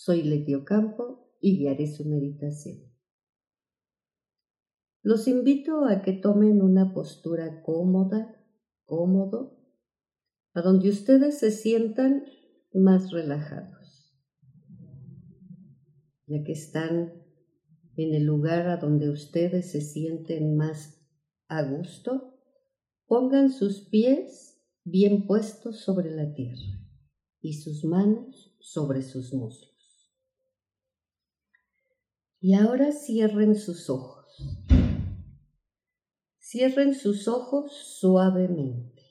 Soy Letio Campo y guiaré su meditación. Los invito a que tomen una postura cómoda, cómodo, a donde ustedes se sientan más relajados, ya que están en el lugar a donde ustedes se sienten más a gusto, pongan sus pies bien puestos sobre la tierra y sus manos sobre sus muslos. Y ahora cierren sus ojos. Cierren sus ojos suavemente.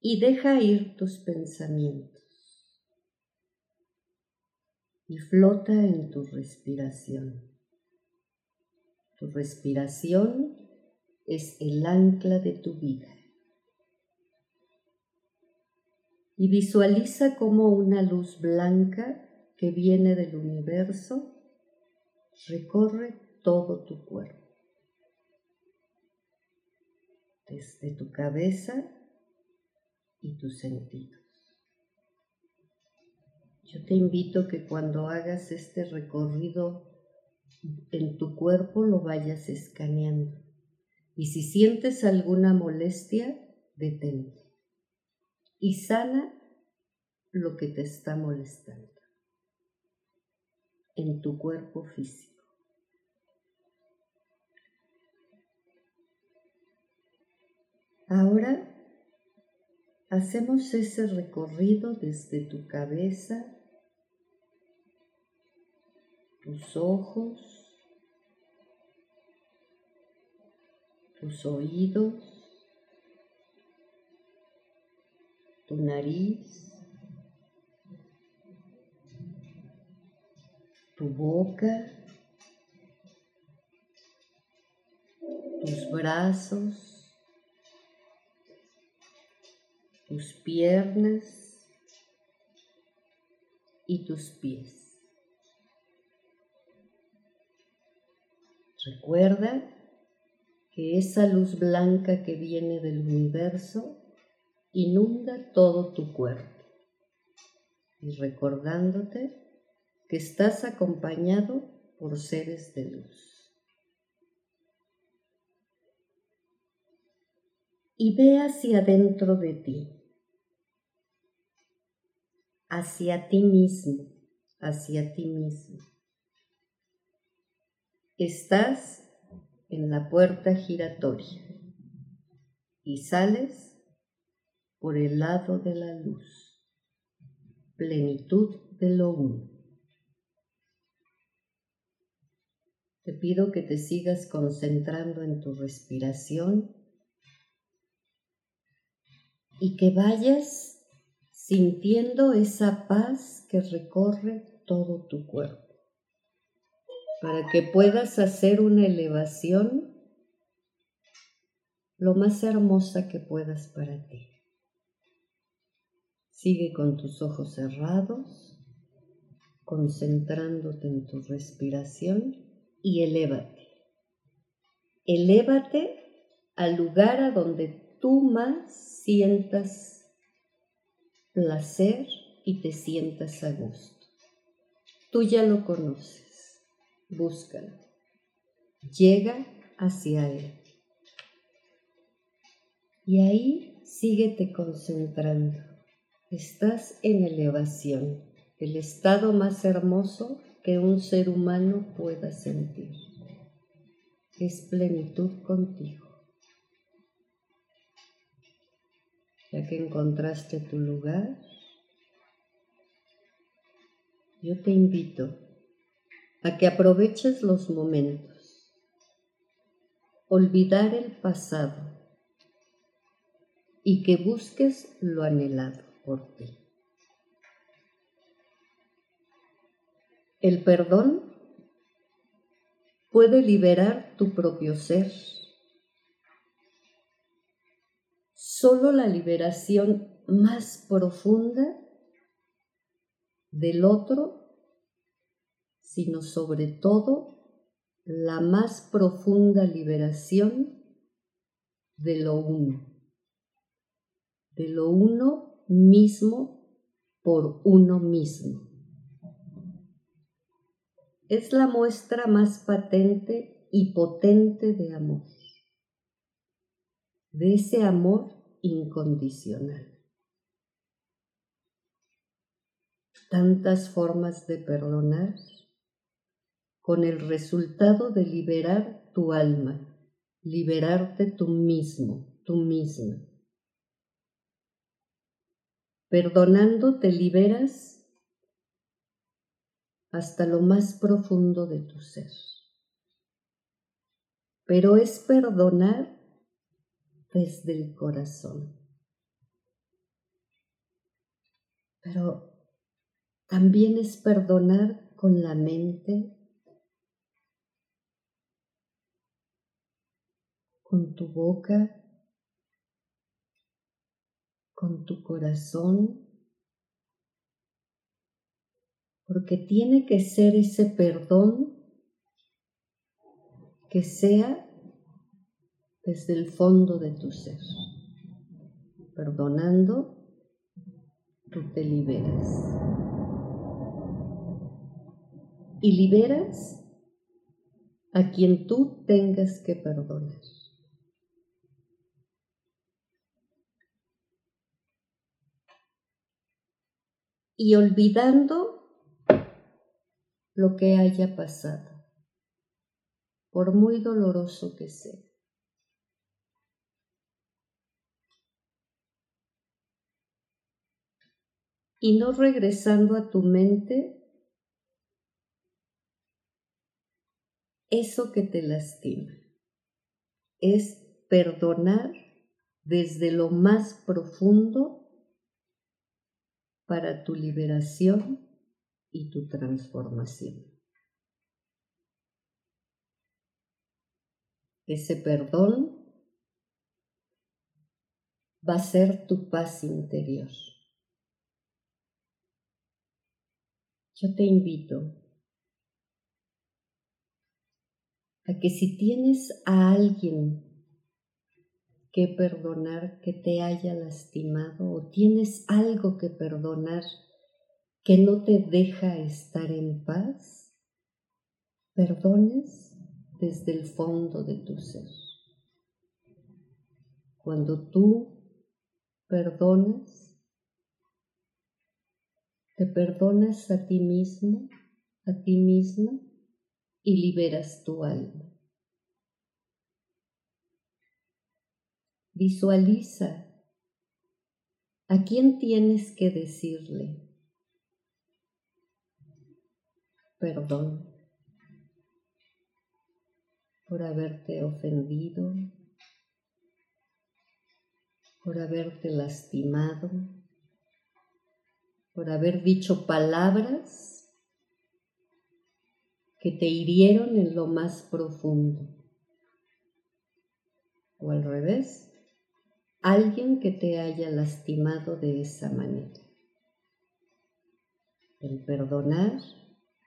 Y deja ir tus pensamientos y flota en tu respiración. Tu respiración es el ancla de tu vida. Y visualiza como una luz blanca que viene del universo recorre todo tu cuerpo, desde tu cabeza y tus sentidos. Yo te invito que cuando hagas este recorrido en tu cuerpo lo vayas escaneando. Y si sientes alguna molestia, detente. Y sana lo que te está molestando en tu cuerpo físico. Ahora hacemos ese recorrido desde tu cabeza tus ojos, tus oídos, tu nariz, tu boca, tus brazos, tus piernas y tus pies. Recuerda que esa luz blanca que viene del universo inunda todo tu cuerpo y recordándote que estás acompañado por seres de luz. Y ve hacia adentro de ti, hacia ti mismo, hacia ti mismo. Estás en la puerta giratoria y sales por el lado de la luz, plenitud de lo uno. Te pido que te sigas concentrando en tu respiración y que vayas sintiendo esa paz que recorre todo tu cuerpo para que puedas hacer una elevación lo más hermosa que puedas para ti. Sigue con tus ojos cerrados, concentrándote en tu respiración y elévate. Elévate al lugar a donde tú más sientas placer y te sientas a gusto. Tú ya lo conoces búscalo. Llega hacia Él. Y ahí síguete concentrando. Estás en elevación, el estado más hermoso que un ser humano pueda sentir. Es plenitud contigo. Ya que encontraste tu lugar, yo te invito a que aproveches los momentos. Olvidar el pasado y que busques lo anhelado por ti. El perdón puede liberar tu propio ser. Solo la liberación más profunda del otro, sino sobre todo la más profunda liberación de lo uno, de lo uno mismo por uno mismo. Es la muestra más patente y potente de amor, de ese amor incondicional. tantas formas de perdonar con el resultado de liberar tu alma, liberarte tú mismo, tú misma. Perdonando te liberas hasta lo más profundo de tu ser. Pero es perdonar desde el corazón. Pero también es perdonar con la mente, con tu boca, con tu corazón, porque tiene que ser ese perdón que sea desde el fondo de tu ser. Perdonando, tú te liberas y liberas a quien tú tengas que perdonar. Y olvidando lo que haya pasado, por muy doloroso que sea. Y no regresando a tu mente eso que te lastima. Es perdonar desde lo más profundo para tu liberación y tu transformación. Ese perdón va a ser tu paz interior. Yo te invito a que si tienes a alguien que perdonar que te haya lastimado o tienes algo que perdonar que no te deja estar en paz, perdones desde el fondo de tu ser. Cuando tú perdonas, te perdonas a ti mismo, a ti misma, y liberas tu alma. Visualiza a quién tienes que decirle perdón por haberte ofendido, por haberte lastimado, por haber dicho palabras que te hirieron en lo más profundo. O al revés, alguien que te haya lastimado de esa manera. El perdonar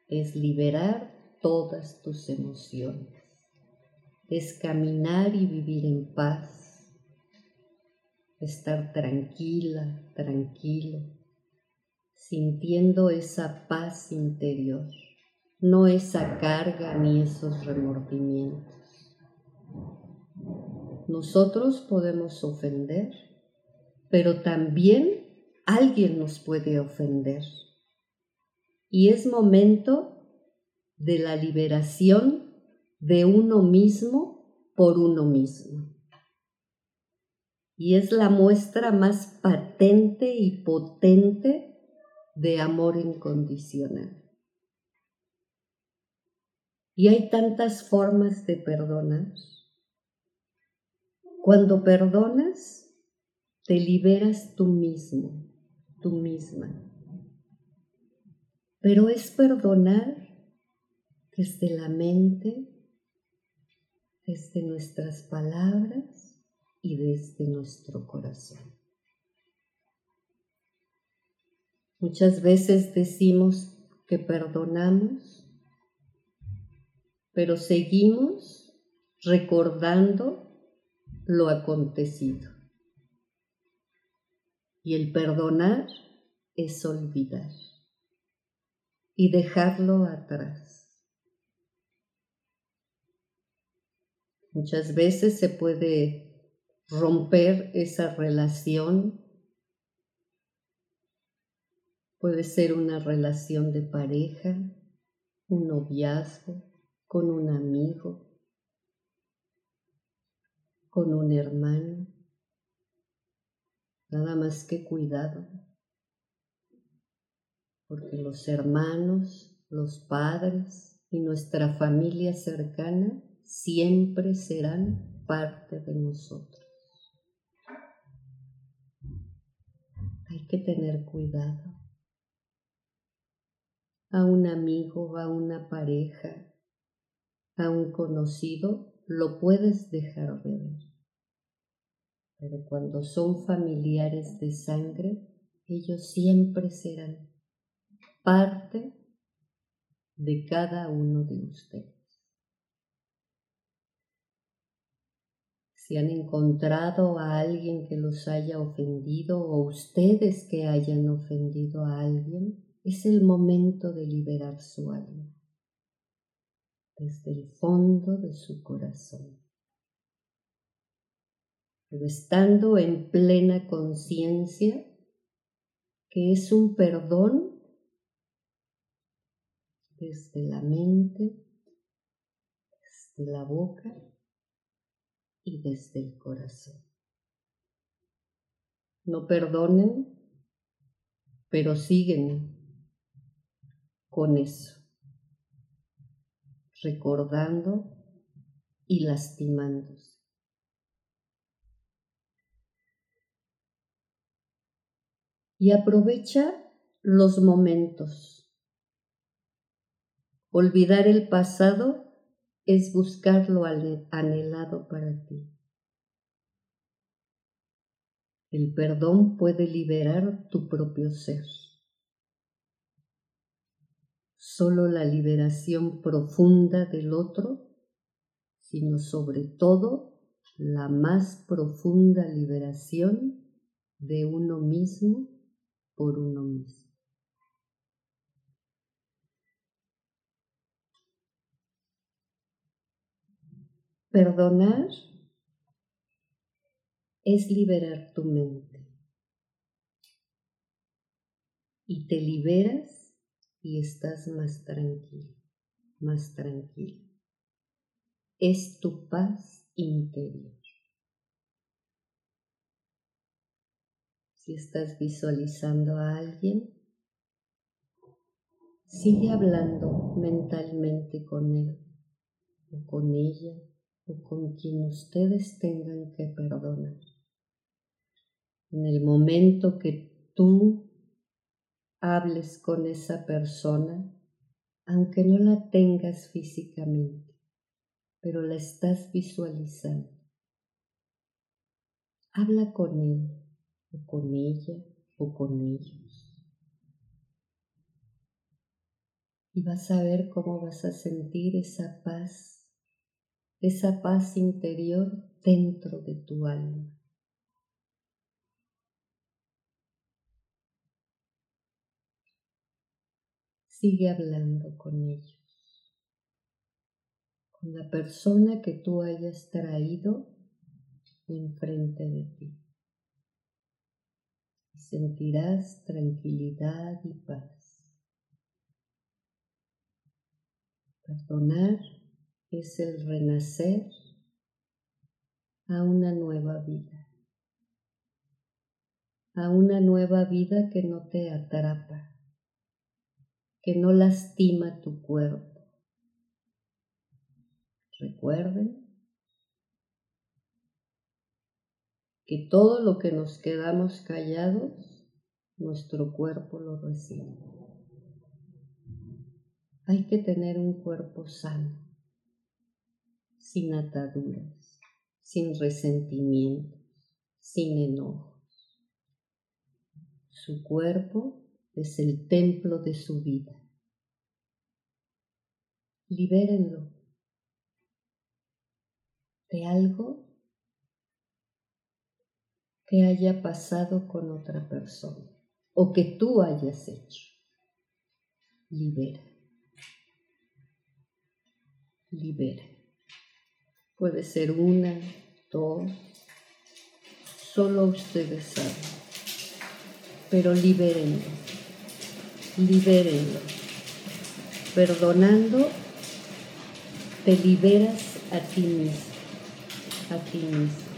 es liberar todas tus emociones, es caminar y vivir en paz, estar tranquila, tranquilo, sintiendo esa paz interior no esa carga ni esos remordimientos. Nosotros podemos ofender, pero también alguien nos puede ofender. Y es momento de la liberación de uno mismo por uno mismo. Y es la muestra más patente y potente de amor incondicional. Y hay tantas formas de perdonar. Cuando perdonas, te liberas tú mismo, tú misma. Pero es perdonar desde la mente, desde nuestras palabras y desde nuestro corazón. Muchas veces decimos que perdonamos, pero seguimos recordando lo acontecido. Y el perdonar es olvidar y dejarlo atrás. Muchas veces se puede romper esa relación. Puede ser una relación de pareja, un noviazgo, con un amigo, con un hermano. Nada más que cuidado, porque los hermanos, los padres y nuestra familia cercana siempre serán parte de nosotros. Hay que tener cuidado. A un amigo, a una pareja, a un conocido, lo puedes dejar de ver. Pero cuando son familiares de sangre, ellos siempre serán parte de cada uno de ustedes. Si han encontrado a alguien que los haya ofendido o ustedes que hayan ofendido a alguien, es el momento de liberar su alma desde el fondo de su corazón. Pero estando en plena conciencia que es un perdón desde la mente, desde la boca y desde el corazón. No perdonen, pero siguen con eso recordando y lastimándose. Y aprovecha los momentos. Olvidar el pasado es buscar lo anhelado para ti. El perdón puede liberar tu propio ser. solo la liberación profunda del otro, sino sobre todo la más profunda liberación de uno mismo por uno mismo. Perdonar es liberar tu mente y te liberas y estás más tranquilo, más tranquilo. Es tu paz interior. Si estás visualizando a alguien, sigue hablando mentalmente con él o con ella o con quien ustedes tengan que perdonar. En el momento que tú hables con esa persona, aunque no la tengas físicamente, pero la estás visualizando. Habla con él o con ella o con ellos. Y vas a ver cómo vas a sentir esa paz, esa paz interior dentro de tu alma. sigue hablando con ellos, con la persona que tú hayas traído enfrente de ti. Sentirás tranquilidad y paz. Perdonar es el renacer a una nueva vida, a una nueva vida que no te atrapa, que no lastima tu cuerpo. Recuerden que todo lo que nos quedamos callados, nuestro cuerpo lo recibe. hay que tener un cuerpo sano, sin ataduras, sin resentimientos, sin enojos. Su cuerpo es el templo de su vida. Libérenlo de algo que haya pasado con otra persona o que tú hayas hecho. Libera libera. Puede ser una, dos, solo ustedes saben. Pero libérenlo, libérenlo. Perdonando, te liberas a ti mismo, a ti mismo.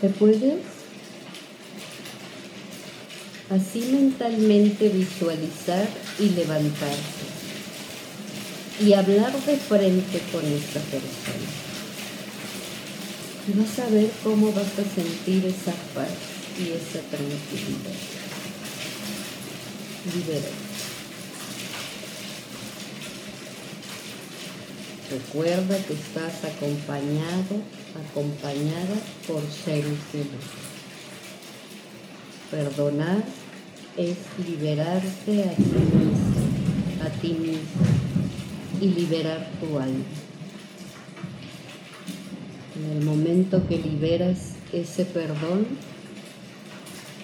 ¿Te puedes así mentalmente visualizar y levantarse y hablar de frente con esta persona. Y vas a ver cómo vas a sentir esa paz y esa tranquilidad. Libera. Recuerda que estás acompañado, acompañada por seres luz. Perdonar es liberarte a ti mismo, a ti mismo y liberar tu alma. En el momento que liberas ese perdón,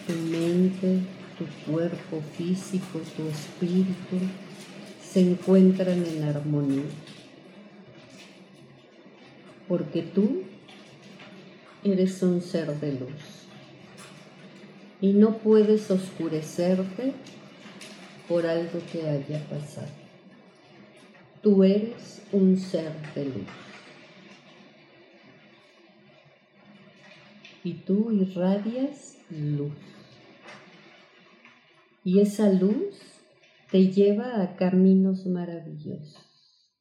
tu mente, tu cuerpo físico, tu espíritu se encuentran en armonía. Porque tú eres un ser de luz y no puedes oscurecerte por algo que haya pasado. Tú eres un ser de luz. Y tú irradias luz. Y esa luz te lleva a caminos maravillosos,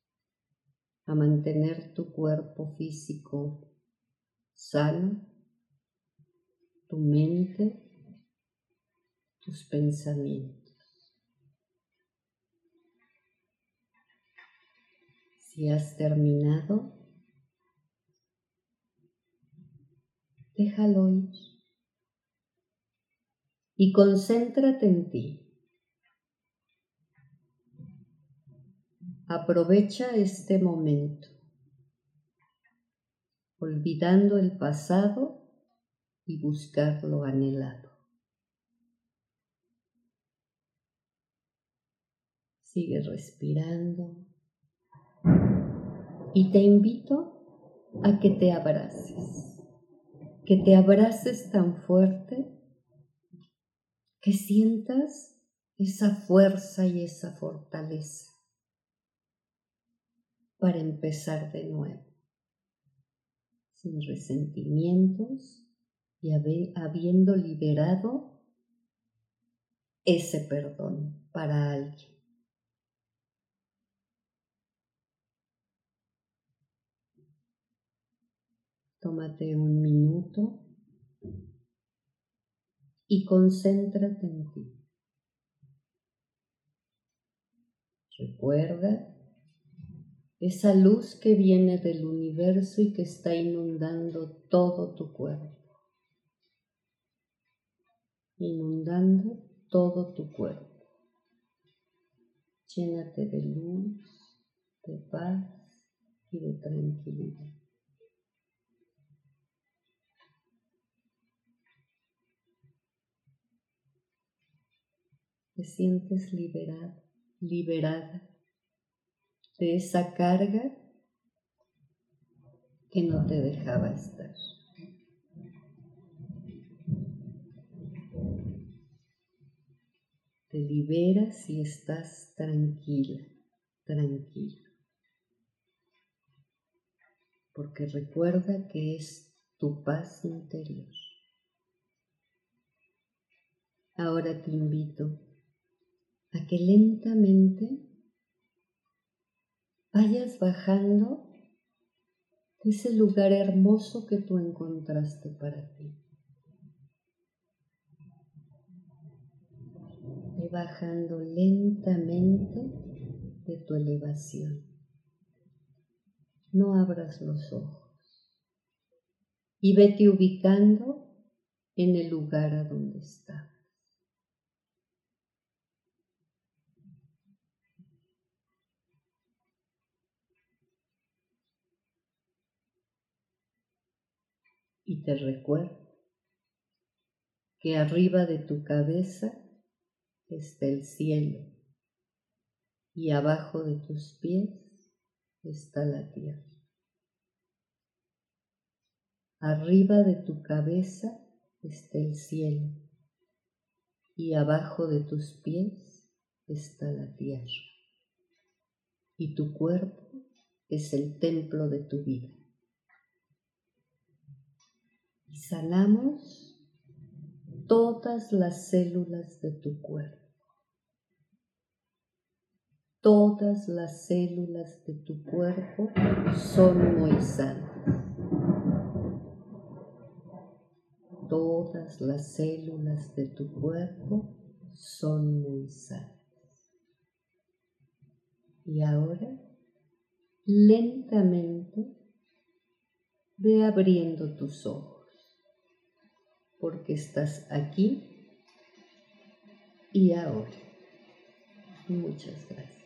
a mantener tu cuerpo físico sano, tu mente tus pensamientos. Si has terminado, déjalo ir y concéntrate en ti. Aprovecha este momento, olvidando el pasado y buscar lo anhelado. Sigue respirando. Y te invito a que te abraces, que te abraces tan fuerte que sientas esa fuerza y esa fortaleza para empezar de nuevo, sin resentimientos y habiendo liberado ese perdón para alguien. Tómate un minuto y concéntrate en ti. Recuerda esa luz que viene del universo y que está inundando todo tu cuerpo. Inundando todo tu cuerpo. Llénate de luz, de paz y de tranquilidad. Te sientes liberado, liberada de esa carga que no te dejaba estar. Te liberas y estás tranquila, tranquilo. Porque recuerda que es tu paz interior. Ahora te invito a que lentamente vayas bajando de ese lugar hermoso que tú encontraste para ti. Ve bajando lentamente de tu elevación. No abras los ojos y vete ubicando en el lugar a donde estás. Te recuerdo que arriba de tu cabeza está el cielo y abajo de tus pies está la tierra. Arriba de tu cabeza está el cielo y abajo de tus pies está la tierra. Y tu cuerpo es el templo de tu vida y sanamos todas las células de tu cuerpo. Todas las células de tu cuerpo son muy sanas. Todas las células de tu cuerpo son muy sanas. Y ahora, lentamente, ve abriendo tus ojos porque estás aquí y ahora. Muchas gracias.